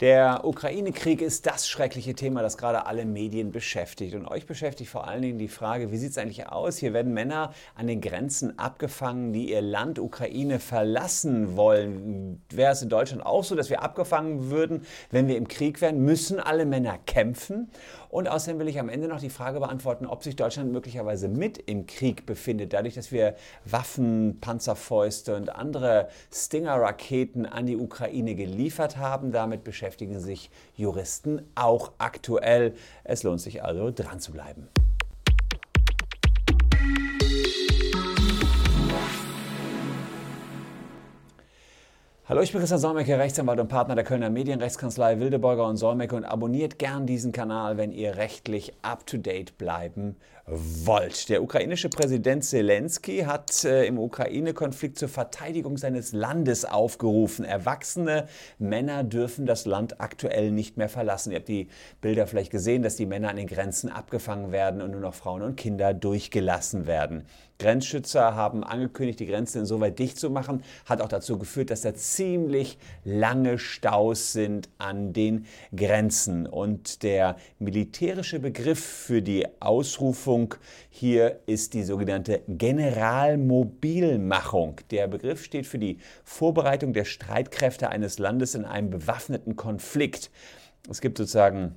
Der Ukraine-Krieg ist das schreckliche Thema, das gerade alle Medien beschäftigt. Und euch beschäftigt vor allen Dingen die Frage, wie sieht es eigentlich aus? Hier werden Männer an den Grenzen abgefangen, die ihr Land Ukraine verlassen wollen. Wäre es in Deutschland auch so, dass wir abgefangen würden, wenn wir im Krieg wären? Müssen alle Männer kämpfen? Und außerdem will ich am Ende noch die Frage beantworten, ob sich Deutschland möglicherweise mit im Krieg befindet, dadurch, dass wir Waffen, Panzerfäuste und andere Stinger-Raketen an die Ukraine geliefert haben. Damit beschäftigt beschäftigen sich Juristen auch aktuell. Es lohnt sich also dran zu bleiben. Hallo, ich bin Christian Solmecke, Rechtsanwalt und Partner der Kölner Medienrechtskanzlei Wildeborger und Solmecke und abonniert gern diesen Kanal, wenn ihr rechtlich up-to-date bleiben wollt. Der ukrainische Präsident Zelensky hat äh, im Ukraine-Konflikt zur Verteidigung seines Landes aufgerufen. Erwachsene Männer dürfen das Land aktuell nicht mehr verlassen. Ihr habt die Bilder vielleicht gesehen, dass die Männer an den Grenzen abgefangen werden und nur noch Frauen und Kinder durchgelassen werden. Grenzschützer haben angekündigt, die Grenzen insoweit dicht zu machen. Hat auch dazu geführt, dass da ziemlich lange Staus sind an den Grenzen. Und der militärische Begriff für die Ausrufung hier ist die sogenannte Generalmobilmachung. Der Begriff steht für die Vorbereitung der Streitkräfte eines Landes in einem bewaffneten Konflikt. Es gibt sozusagen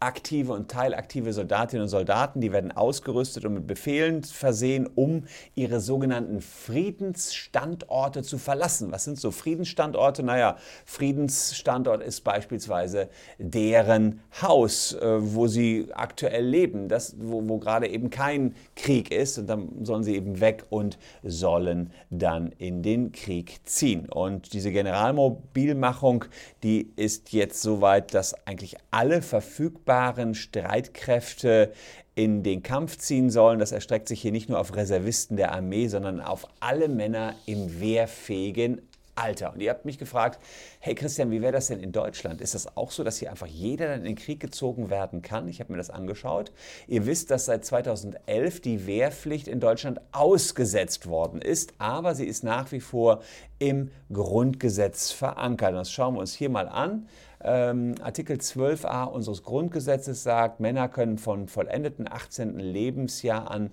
aktive und teilaktive Soldatinnen und Soldaten, die werden ausgerüstet und mit Befehlen versehen, um ihre sogenannten Friedensstandorte zu verlassen. Was sind so Friedensstandorte? Naja, Friedensstandort ist beispielsweise deren Haus, äh, wo sie aktuell leben, das, wo, wo gerade eben kein Krieg ist. Und dann sollen sie eben weg und sollen dann in den Krieg ziehen. Und diese Generalmobilmachung, die ist jetzt so weit, dass eigentlich alle verfügbar verfügbaren Streitkräfte in den Kampf ziehen sollen. Das erstreckt sich hier nicht nur auf Reservisten der Armee, sondern auf alle Männer im wehrfähigen Alter. Und ihr habt mich gefragt, hey Christian, wie wäre das denn in Deutschland? Ist das auch so, dass hier einfach jeder dann in den Krieg gezogen werden kann? Ich habe mir das angeschaut. Ihr wisst, dass seit 2011 die Wehrpflicht in Deutschland ausgesetzt worden ist, aber sie ist nach wie vor im Grundgesetz verankert. Das schauen wir uns hier mal an. Ähm, Artikel 12a unseres Grundgesetzes sagt, Männer können von vollendeten 18. Lebensjahr an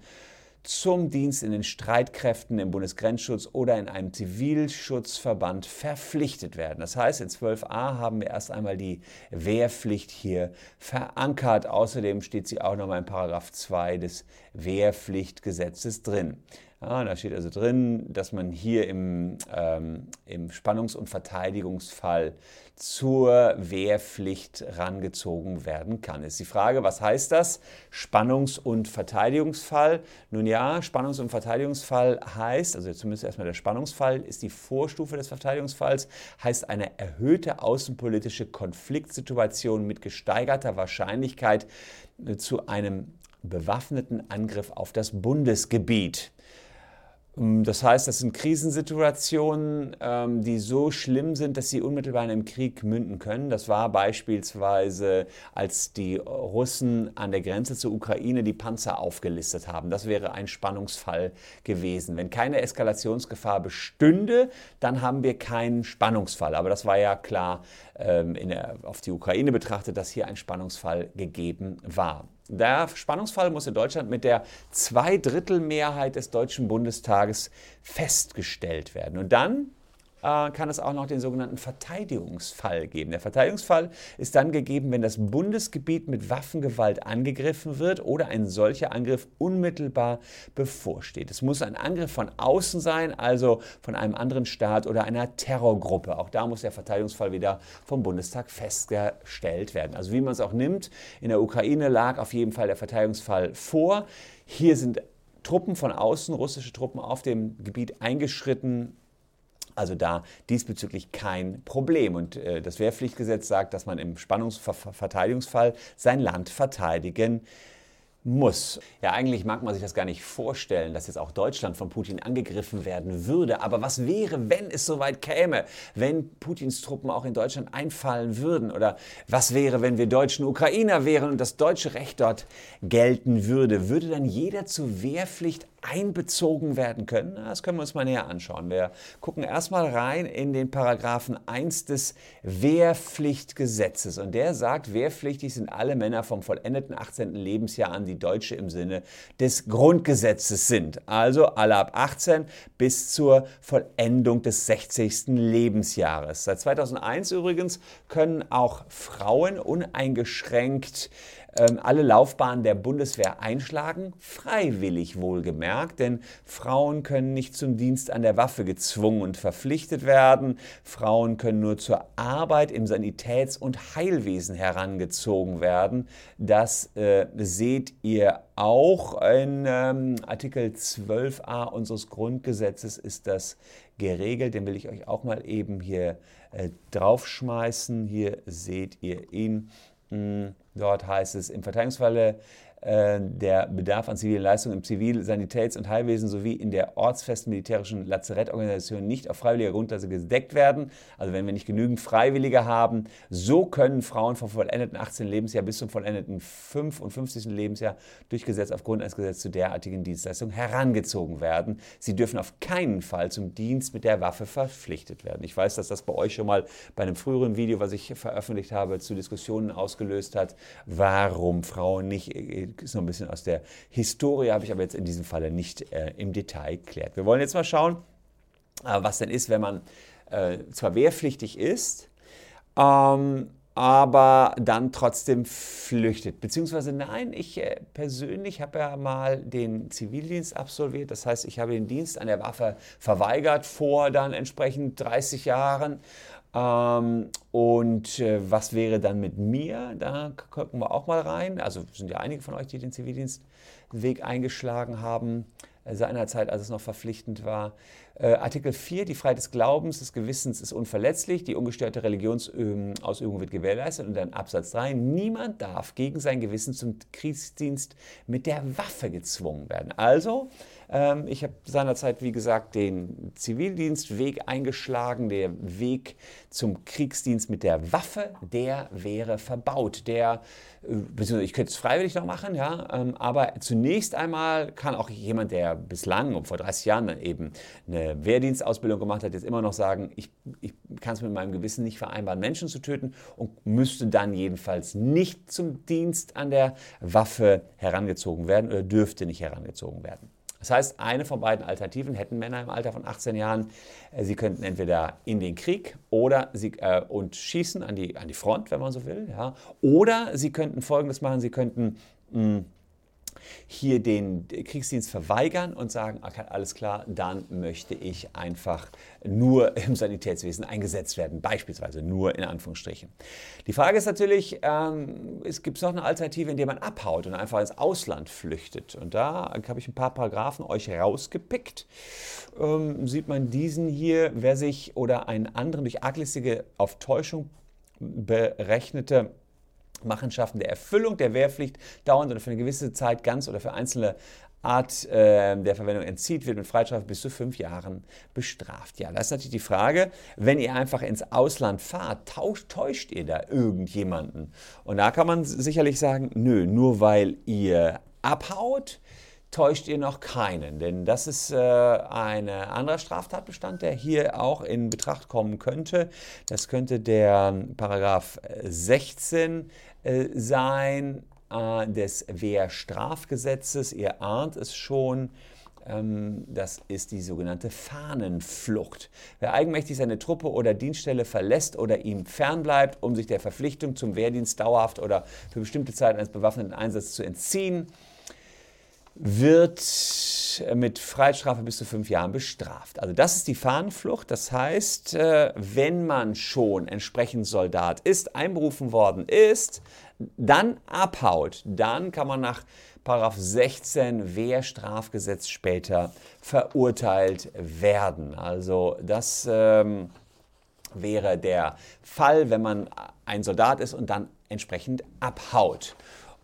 zum Dienst in den Streitkräften im Bundesgrenzschutz oder in einem Zivilschutzverband verpflichtet werden. Das heißt, in 12a haben wir erst einmal die Wehrpflicht hier verankert. Außerdem steht sie auch nochmal in Paragraph 2 des Wehrpflichtgesetzes drin. Ja, da steht also drin, dass man hier im, ähm, im Spannungs- und Verteidigungsfall zur Wehrpflicht rangezogen werden kann. Ist die Frage, was heißt das? Spannungs- und Verteidigungsfall. Nun ja, Spannungs- und Verteidigungsfall heißt, also zumindest erstmal der Spannungsfall ist die Vorstufe des Verteidigungsfalls, heißt eine erhöhte außenpolitische Konfliktsituation mit gesteigerter Wahrscheinlichkeit zu einem bewaffneten Angriff auf das Bundesgebiet. Ähm, das heißt, das sind Krisensituationen, ähm, die so schlimm sind, dass sie unmittelbar in einem Krieg münden können. Das war beispielsweise, als die Russen an der Grenze zur Ukraine die Panzer aufgelistet haben. Das wäre ein Spannungsfall gewesen. Wenn keine Eskalationsgefahr bestünde, dann haben wir keinen Spannungsfall. Aber das war ja klar der, auf die Ukraine betrachtet, dass hier ein Spannungsfall gegeben war. Der Spannungsfall muss in Deutschland mit der Zweidrittelmehrheit des Deutschen Bundestages festgestellt werden. Und dann kann es auch noch den sogenannten Verteidigungsfall geben. Der Verteidigungsfall ist dann gegeben, wenn das Bundesgebiet mit Waffengewalt angegriffen wird oder ein solcher Angriff unmittelbar bevorsteht. Es muss ein Angriff von außen sein, also von einem anderen Staat oder einer Terrorgruppe. Auch da muss der Verteidigungsfall wieder vom Bundestag festgestellt werden. Also wie man es auch nimmt, in der Ukraine lag auf jeden Fall der Verteidigungsfall vor. Hier sind Truppen von außen, russische Truppen auf dem Gebiet eingeschritten, also da diesbezüglich kein Problem. Und äh, das Wehrpflichtgesetz sagt, dass man im Spannungsverteidigungsfall sein Land verteidigen muss. Ja, eigentlich mag man sich das gar nicht vorstellen, dass jetzt auch Deutschland von Putin angegriffen werden würde. Aber was wäre, wenn es soweit käme, wenn Putins Truppen auch in Deutschland einfallen würden? Oder was wäre, wenn wir deutschen Ukrainer wären und das deutsche Recht dort gelten würde? Würde dann jeder zur Wehrpflicht einbezogen werden können? Das können wir uns mal näher anschauen. Wir gucken erstmal rein in den Paragraphen 1 des Wehrpflichtgesetzes. Und der sagt, wehrpflichtig sind alle Männer vom vollendeten 18. Lebensjahr an, die Deutsche im Sinne des Grundgesetzes sind. Also alle ab 18 bis zur Vollendung des 60. Lebensjahres. Seit 2001 übrigens können auch Frauen uneingeschränkt ähm, alle Laufbahnen der Bundeswehr einschlagen, freiwillig wohlgemerkt, denn Frauen können nicht zum Dienst an der Waffe gezwungen und verpflichtet werden. Frauen können nur zur Arbeit im Sanitäts- und Heilwesen herangezogen werden. Das äh, seht ihr auch in ähm, Artikel 12a unseres Grundgesetzes ist das geregelt. Den will ich euch auch mal eben hier äh, draufschmeißen. Hier seht ihr ihn. Hm, dort heißt es, im Verteidigungsfalle der Bedarf an zivilen Leistungen im Zivil-, Sanitäts- und Heilwesen sowie in der ortsfesten militärischen Lazarettorganisation nicht auf freiwilliger Grundlage gedeckt werden. Also wenn wir nicht genügend Freiwillige haben, so können Frauen vom vollendeten 18. Lebensjahr bis zum vollendeten 55. Lebensjahr durch Gesetz aufgrund eines Gesetzes zu derartigen Dienstleistungen herangezogen werden. Sie dürfen auf keinen Fall zum Dienst mit der Waffe verpflichtet werden. Ich weiß, dass das bei euch schon mal bei einem früheren Video, was ich veröffentlicht habe, zu Diskussionen ausgelöst hat, warum Frauen nicht äh, ist noch ein bisschen aus der Historie, habe ich aber jetzt in diesem Falle nicht äh, im Detail geklärt. Wir wollen jetzt mal schauen, äh, was denn ist, wenn man äh, zwar wehrpflichtig ist, ähm, aber dann trotzdem flüchtet. Beziehungsweise nein, ich äh, persönlich habe ja mal den Zivildienst absolviert. Das heißt, ich habe den Dienst an der Waffe verweigert vor dann entsprechend 30 Jahren ähm, und äh, was wäre dann mit mir? Da gucken wir auch mal rein. Also sind ja einige von euch, die den Zivildienstweg eingeschlagen haben, äh, seinerzeit, als es noch verpflichtend war. Äh, Artikel 4, die Freiheit des Glaubens, des Gewissens ist unverletzlich, die ungestörte Religionsausübung wird gewährleistet. Und dann Absatz 3, niemand darf gegen sein Gewissen zum Kriegsdienst mit der Waffe gezwungen werden. Also, ähm, ich habe seinerzeit, wie gesagt, den Zivildienstweg eingeschlagen. Der Weg zum Kriegsdienst mit der Waffe, der wäre verbaut. Der, äh, ich könnte es freiwillig noch machen, ja, ähm, aber zunächst einmal kann auch jemand, der bislang, vor 30 Jahren eben eine Wehrdienstausbildung gemacht hat, jetzt immer noch sagen, ich, ich kann es mit meinem Gewissen nicht vereinbaren, Menschen zu töten und müsste dann jedenfalls nicht zum Dienst an der Waffe herangezogen werden oder dürfte nicht herangezogen werden. Das heißt, eine von beiden Alternativen hätten Männer im Alter von 18 Jahren. Äh, sie könnten entweder in den Krieg oder sie, äh, und schießen an die, an die Front, wenn man so will. Ja. Oder sie könnten Folgendes machen, sie könnten mh, hm, hier den Kriegsdienst verweigern und sagen, okay, alles klar, dann möchte ich einfach nur im Sanitätswesen eingesetzt werden, beispielsweise nur in Anführungsstrichen. Die Frage ist natürlich, ähm, es gibt noch eine Alternative, in der man abhaut und einfach ins Ausland flüchtet. Und da habe ich ein paar Paragraphen euch rausgepickt. Ähm, sieht man diesen hier, wer sich oder einen anderen durch arglistige auf Täuschung berechnete Machenschaften der Erfüllung der Wehrpflicht dauernd oder für eine gewisse Zeit ganz oder für einzelne Art äh, der Verwendung entzieht, wird mit Freistrafe bis zu fünf Jahren bestraft. Ja, das ist natürlich die Frage, wenn ihr einfach ins Ausland fahrt, tauscht, täuscht ihr da irgendjemanden? Und da kann man sicherlich sagen, nö, nur weil ihr abhaut, täuscht ihr noch keinen, denn das ist äh, ein anderer Straftatbestand, der hier auch in Betracht kommen könnte. Das könnte der Paragraph 16 äh, sein äh, des Wehrstrafgesetzes. Ihr ahnt es schon. Ähm, das ist die sogenannte Fahnenflucht. Wer eigenmächtig seine Truppe oder Dienststelle verlässt oder ihm fernbleibt, um sich der Verpflichtung zum Wehrdienst dauerhaft oder für bestimmte Zeit eines bewaffneten Einsatzes zu entziehen, wird mit Freiheitsstrafe bis zu fünf Jahren bestraft. Also das ist die Fahnenflucht. Das heißt, äh, wenn man schon entsprechend Soldat ist, einberufen worden ist, dann abhaut, dann kann man nach 16 Wehrstrafgesetz später verurteilt werden. Also das ähm, wäre der Fall, wenn man ein Soldat ist und dann entsprechend abhaut.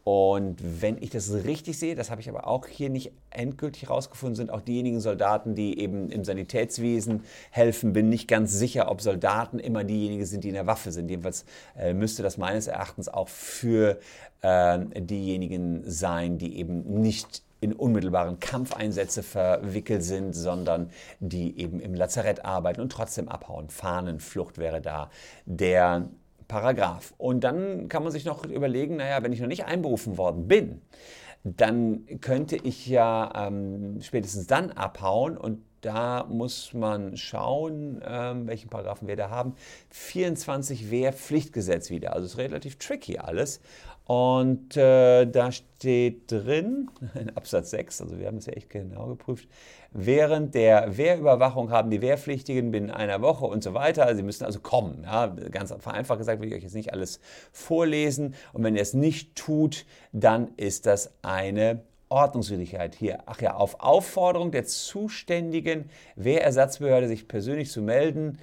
Und wenn ich das richtig sehe, das habe ich aber auch hier nicht endgültig herausgefunden, sind auch diejenigen Soldaten, die eben im Sanitätswesen helfen. Bin nicht ganz sicher, ob Soldaten immer diejenigen sind, die in der Waffe sind. Jedenfalls äh, müsste das meines Erachtens auch für äh, diejenigen sein, die eben nicht in unmittelbaren Kampfeinsätze verwickelt sind, sondern die eben im Lazarett arbeiten und trotzdem abhauen. Fahnenflucht wäre da der Paragraph. Und dann kann man sich noch überlegen, naja, wenn ich noch nicht einberufen worden bin, dann könnte ich ja ähm, spätestens dann abhauen und da muss man schauen, ähm, welchen Paragraphen wir da haben. 24 Wehrpflichtgesetz wieder. Also ist relativ tricky alles. Und äh, da steht drin, in Absatz 6, also wir haben es ja echt genau geprüft, während der Wehrüberwachung haben die Wehrpflichtigen binnen einer Woche und so weiter, sie müssen also kommen. Ja, ganz vereinfacht gesagt will ich euch jetzt nicht alles vorlesen. Und wenn ihr es nicht tut, dann ist das eine Ordnungswidrigkeit hier. Ach ja, auf Aufforderung der zuständigen Wehrersatzbehörde sich persönlich zu melden,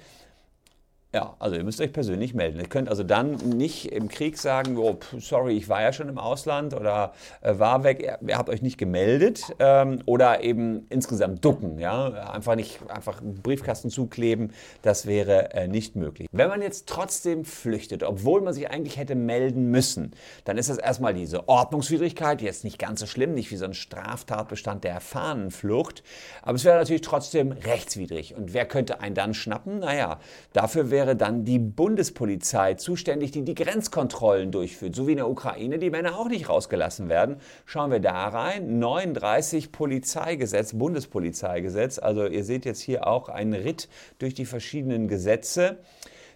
ja, also ihr müsst euch persönlich melden. Ihr könnt also dann nicht im Krieg sagen, oh, sorry, ich war ja schon im Ausland oder äh, war weg, ihr, habt euch nicht gemeldet ähm, oder eben insgesamt ducken, ja, einfach nicht einfach Briefkasten zukleben, das wäre äh, nicht möglich. Wenn man jetzt trotzdem flüchtet, obwohl man sich eigentlich hätte melden müssen, dann ist das erstmal diese Ordnungswidrigkeit, jetzt nicht ganz so schlimm, nicht wie so ein Straftatbestand der Fahnenflucht, aber es wäre natürlich trotzdem rechtswidrig. Und wer könnte einen dann schnappen? Naja, dafür wäre wäre dann die Bundespolizei zuständig, die die Grenzkontrollen durchführt. So wie in der Ukraine die Männer auch nicht rausgelassen werden. Schauen wir da rein. 39 Polizeigesetz, Bundespolizeigesetz. Also ihr seht jetzt hier auch einen Ritt durch die verschiedenen Gesetze.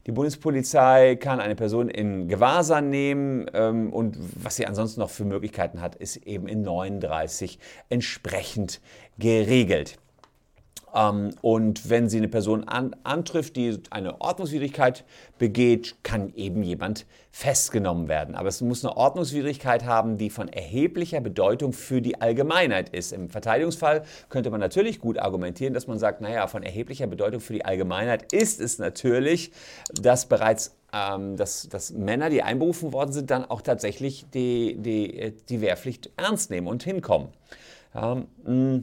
Die Bundespolizei kann eine Person in Gewahrsam nehmen ähm, und was sie ansonsten noch für Möglichkeiten hat, ist eben in 39 entsprechend geregelt. Ähm, und wenn sie eine Person an, antrifft, die eine Ordnungswidrigkeit begeht, kann eben jemand festgenommen werden. Aber es muss eine Ordnungswidrigkeit haben, die von erheblicher Bedeutung für die Allgemeinheit ist. Im Verteidigungsfall könnte man natürlich gut argumentieren, dass man sagt, naja, von erheblicher Bedeutung für die Allgemeinheit ist es natürlich, dass bereits ähm, dass, dass Männer, die einberufen worden sind, dann auch tatsächlich die, die, die Wehrpflicht ernst nehmen und hinkommen. Mm.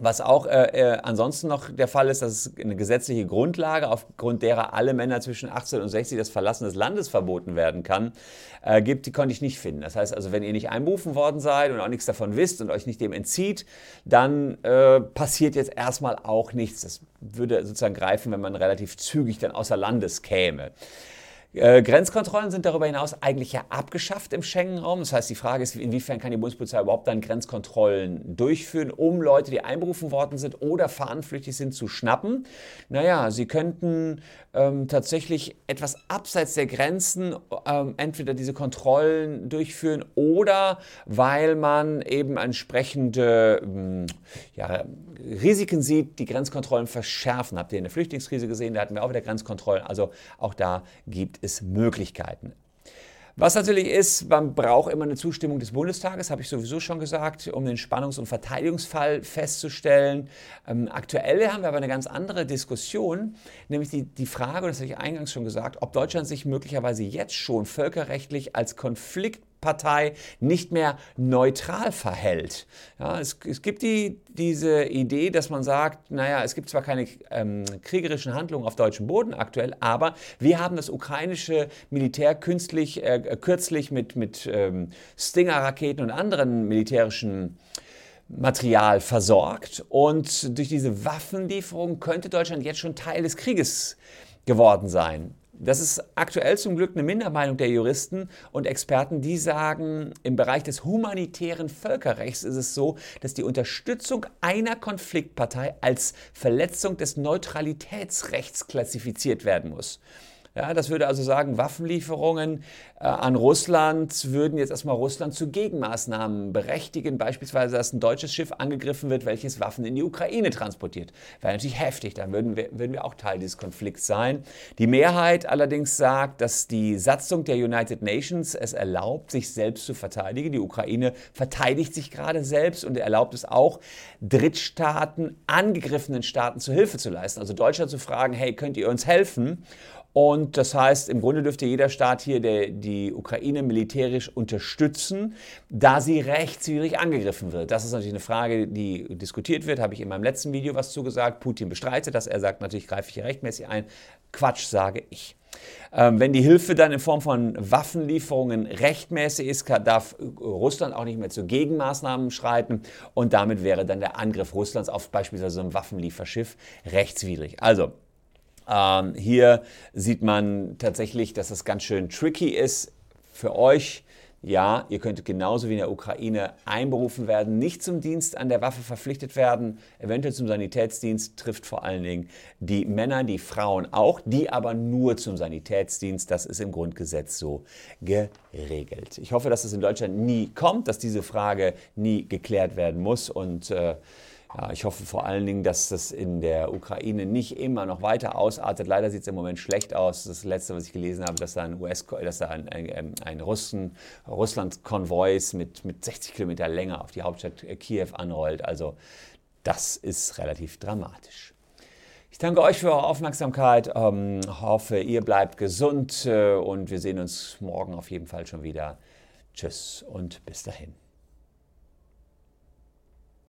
Was auch äh, äh, ansonsten noch der Fall ist, dass es eine gesetzliche Grundlage, aufgrund derer alle Männer zwischen 18 und 60 das Verlassen des Landes verboten werden kann, äh, gibt, die konnte ich nicht finden. Das heißt also, wenn ihr nicht einberufen worden seid und auch nichts davon wisst und euch nicht dem entzieht, dann äh, passiert jetzt erstmal auch nichts. Das würde sozusagen greifen, wenn man relativ zügig dann außer Landes käme. Äh, Grenzkontrollen sind darüber hinaus eigentlich ja abgeschafft im Schengen-Raum. Das heißt, die Frage ist, inwiefern kann die Bundespolizei überhaupt dann Grenzkontrollen durchführen, um Leute, die einberufen worden sind oder fahnenflüchtig sind, zu schnappen? Naja, sie könnten ähm, tatsächlich etwas abseits der Grenzen ähm, entweder diese Kontrollen durchführen oder weil man eben entsprechende ähm, ja, Risiken sieht, die Grenzkontrollen verschärfen. Habt ihr in der Flüchtlingskrise gesehen, da hatten wir auch wieder Grenzkontrollen. Also auch da gibt es Möglichkeiten. Was natürlich ist, man braucht immer eine Zustimmung des Bundestages, habe ich sowieso schon gesagt, um den Spannungs- und Verteidigungsfall festzustellen. Ähm, aktuell haben wir aber eine ganz andere Diskussion, nämlich die, die Frage, das habe ich eingangs schon gesagt, ob Deutschland sich möglicherweise jetzt schon völkerrechtlich als Konflikt Partei nicht mehr neutral verhält. Ja, es, es gibt die, diese Idee, dass man sagt, naja, es gibt zwar keine ähm, kriegerischen Handlungen auf deutschem Boden aktuell, aber wir haben das ukrainische Militär künstlich, äh, kürzlich mit, mit ähm, Stinger-Raketen und anderen militärischen Material versorgt und durch diese Waffenlieferung könnte Deutschland jetzt schon Teil des Krieges geworden sein. Das ist aktuell zum Glück eine Mindermeinung der Juristen und Experten, die sagen, im Bereich des humanitären Völkerrechts ist es so, dass die Unterstützung einer Konfliktpartei als Verletzung des Neutralitätsrechts klassifiziert werden muss. Ja, das würde also sagen, Waffenlieferungen äh, an Russland würden jetzt erstmal Russland zu Gegenmaßnahmen berechtigen, beispielsweise, dass ein deutsches Schiff angegriffen wird, welches Waffen in die Ukraine transportiert. Wäre natürlich heftig, dann würden wir, würden wir auch Teil dieses Konflikts sein. Die Mehrheit allerdings sagt, dass die Satzung der United Nations es erlaubt, sich selbst zu verteidigen. Die Ukraine verteidigt sich gerade selbst und erlaubt es auch, Drittstaaten, angegriffenen Staaten zu Hilfe zu leisten. Also Deutschland zu fragen, hey, könnt ihr uns helfen? Und das heißt, im Grunde dürfte jeder Staat hier der, die Ukraine militärisch unterstützen, da sie rechtswidrig angegriffen wird. Das ist natürlich eine Frage, die diskutiert wird. Habe ich in meinem letzten Video was zugesagt. Putin bestreitet das. Er sagt natürlich, greife ich hier rechtmäßig ein. Quatsch, sage ich. Ähm, wenn die Hilfe dann in Form von Waffenlieferungen rechtmäßig ist, darf Russland auch nicht mehr zu Gegenmaßnahmen schreiten und damit wäre dann der Angriff Russlands auf beispielsweise ein Waffenlieferschiff rechtswidrig. Also ähm, hier sieht man tatsächlich, dass es ganz schön tricky ist für euch. Ja, ihr könntet genauso wie in der Ukraine einberufen werden, nicht zum Dienst an der Waffe verpflichtet werden, eventuell zum Sanitätsdienst, trifft vor allen Dingen die Männer, die Frauen auch, die aber nur zum Sanitätsdienst. Das ist im Grundgesetz so geregelt. Ich hoffe, dass es in Deutschland nie kommt, dass diese Frage nie geklärt werden muss und äh, ja, ich hoffe vor allen Dingen, dass das in der Ukraine nicht immer noch weiter ausartet. Leider sieht es im Moment schlecht aus. Das letzte, was ich gelesen habe, dass da ein US, dass da ein, ein, ein Russen, Russland-Konvois mit, mit 60 Kilometer Länge auf die Hauptstadt Kiew anrollt. Also das ist relativ dramatisch. Ich danke euch für eure Aufmerksamkeit, ähm, hoffe, ihr bleibt gesund äh, und wir sehen uns morgen auf jeden Fall schon wieder. Tschüss und bis dahin.